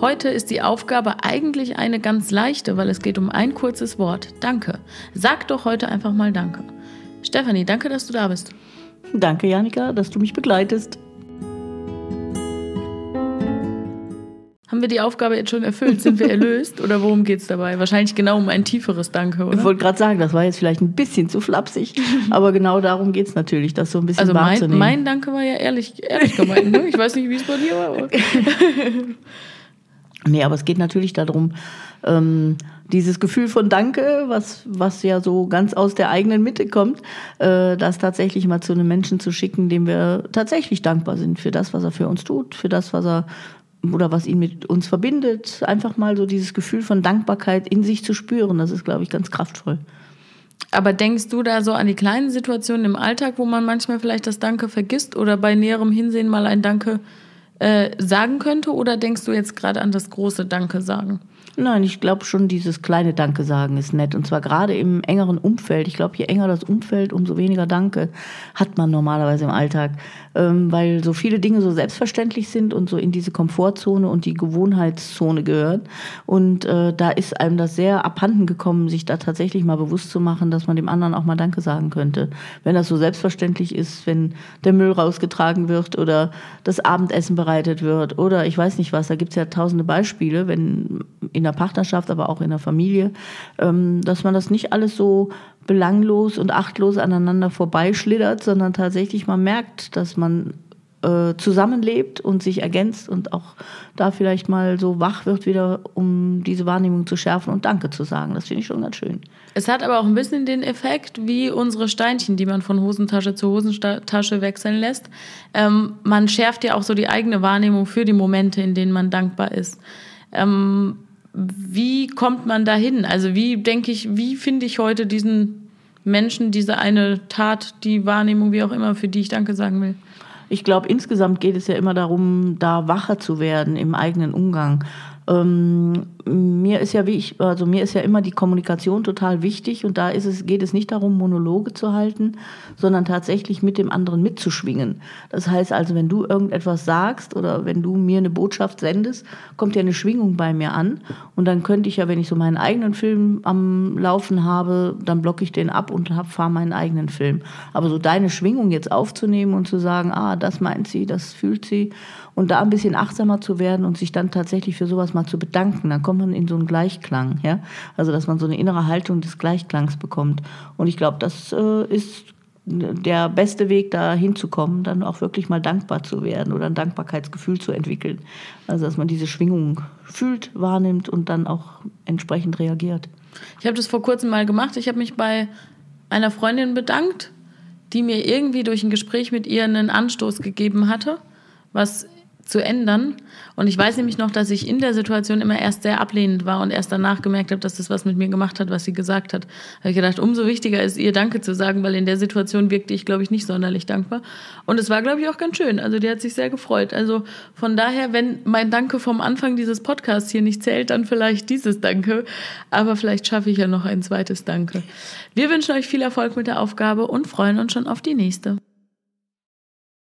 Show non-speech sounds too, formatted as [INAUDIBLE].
Heute ist die Aufgabe eigentlich eine ganz leichte, weil es geht um ein kurzes Wort. Danke. Sag doch heute einfach mal Danke. Stefanie, danke, dass du da bist. Danke, Janika, dass du mich begleitest. Haben wir die Aufgabe jetzt schon erfüllt? Sind wir [LAUGHS] erlöst? Oder worum geht es dabei? Wahrscheinlich genau um ein tieferes Danke, oder? Ich wollte gerade sagen, das war jetzt vielleicht ein bisschen zu flapsig, [LAUGHS] aber genau darum geht es natürlich, das so ein bisschen also wahrzunehmen. Mein, mein Danke war ja ehrlich, ehrlich gemeint. Ne? Ich weiß nicht, wie es bei dir war. [LAUGHS] Nee, aber es geht natürlich darum, ähm, dieses Gefühl von Danke, was, was ja so ganz aus der eigenen Mitte kommt, äh, das tatsächlich mal zu einem Menschen zu schicken, dem wir tatsächlich dankbar sind für das, was er für uns tut, für das, was er oder was ihn mit uns verbindet, einfach mal so dieses Gefühl von Dankbarkeit in sich zu spüren, das ist, glaube ich, ganz kraftvoll. Aber denkst du da so an die kleinen Situationen im Alltag, wo man manchmal vielleicht das Danke vergisst oder bei näherem Hinsehen mal ein Danke äh, sagen könnte? Oder denkst du jetzt gerade an das große Danke sagen? Nein, ich glaube schon, dieses kleine Danke sagen ist nett. Und zwar gerade im engeren Umfeld. Ich glaube, je enger das Umfeld, umso weniger Danke hat man normalerweise im Alltag. Ähm, weil so viele Dinge so selbstverständlich sind und so in diese Komfortzone und die Gewohnheitszone gehören. Und äh, da ist einem das sehr abhanden gekommen, sich da tatsächlich mal bewusst zu machen, dass man dem anderen auch mal Danke sagen könnte. Wenn das so selbstverständlich ist, wenn der Müll rausgetragen wird oder das Abendessen bereitet wird oder ich weiß nicht was, da gibt es ja tausende Beispiele, wenn in der Partnerschaft, aber auch in der Familie, ähm, dass man das nicht alles so belanglos und achtlos aneinander vorbeischlittert, sondern tatsächlich mal merkt, dass man äh, zusammenlebt und sich ergänzt und auch da vielleicht mal so wach wird wieder, um diese Wahrnehmung zu schärfen und Danke zu sagen. Das finde ich schon ganz schön. Es hat aber auch ein bisschen den Effekt wie unsere Steinchen, die man von Hosentasche zu Hosentasche wechseln lässt. Ähm, man schärft ja auch so die eigene Wahrnehmung für die Momente, in denen man dankbar ist. Ähm, wie kommt man dahin? Also wie denke ich, wie finde ich heute diesen Menschen, diese eine Tat, die Wahrnehmung, wie auch immer, für die ich Danke sagen will? Ich glaube, insgesamt geht es ja immer darum, da wacher zu werden im eigenen Umgang. Ähm, mir ist ja wie ich, also mir ist ja immer die Kommunikation total wichtig und da ist es, geht es nicht darum, Monologe zu halten, sondern tatsächlich mit dem anderen mitzuschwingen. Das heißt also, wenn du irgendetwas sagst oder wenn du mir eine Botschaft sendest, kommt ja eine Schwingung bei mir an und dann könnte ich ja, wenn ich so meinen eigenen Film am Laufen habe, dann blocke ich den ab und fahre meinen eigenen Film. Aber so deine Schwingung jetzt aufzunehmen und zu sagen, ah, das meint sie, das fühlt sie und da ein bisschen achtsamer zu werden und sich dann tatsächlich für sowas mal zu bedanken, dann kommt man in so einen Gleichklang, ja, also dass man so eine innere Haltung des Gleichklangs bekommt. Und ich glaube, das äh, ist der beste Weg, da hinzukommen, dann auch wirklich mal dankbar zu werden oder ein Dankbarkeitsgefühl zu entwickeln. Also dass man diese Schwingung fühlt, wahrnimmt und dann auch entsprechend reagiert. Ich habe das vor kurzem mal gemacht. Ich habe mich bei einer Freundin bedankt, die mir irgendwie durch ein Gespräch mit ihr einen Anstoß gegeben hatte, was zu ändern. Und ich weiß nämlich noch, dass ich in der Situation immer erst sehr ablehnend war und erst danach gemerkt habe, dass das was mit mir gemacht hat, was sie gesagt hat. Da habe ich gedacht, umso wichtiger ist ihr Danke zu sagen, weil in der Situation wirkte ich, glaube ich, nicht sonderlich dankbar. Und es war, glaube ich, auch ganz schön. Also die hat sich sehr gefreut. Also von daher, wenn mein Danke vom Anfang dieses Podcasts hier nicht zählt, dann vielleicht dieses Danke. Aber vielleicht schaffe ich ja noch ein zweites Danke. Wir wünschen euch viel Erfolg mit der Aufgabe und freuen uns schon auf die nächste.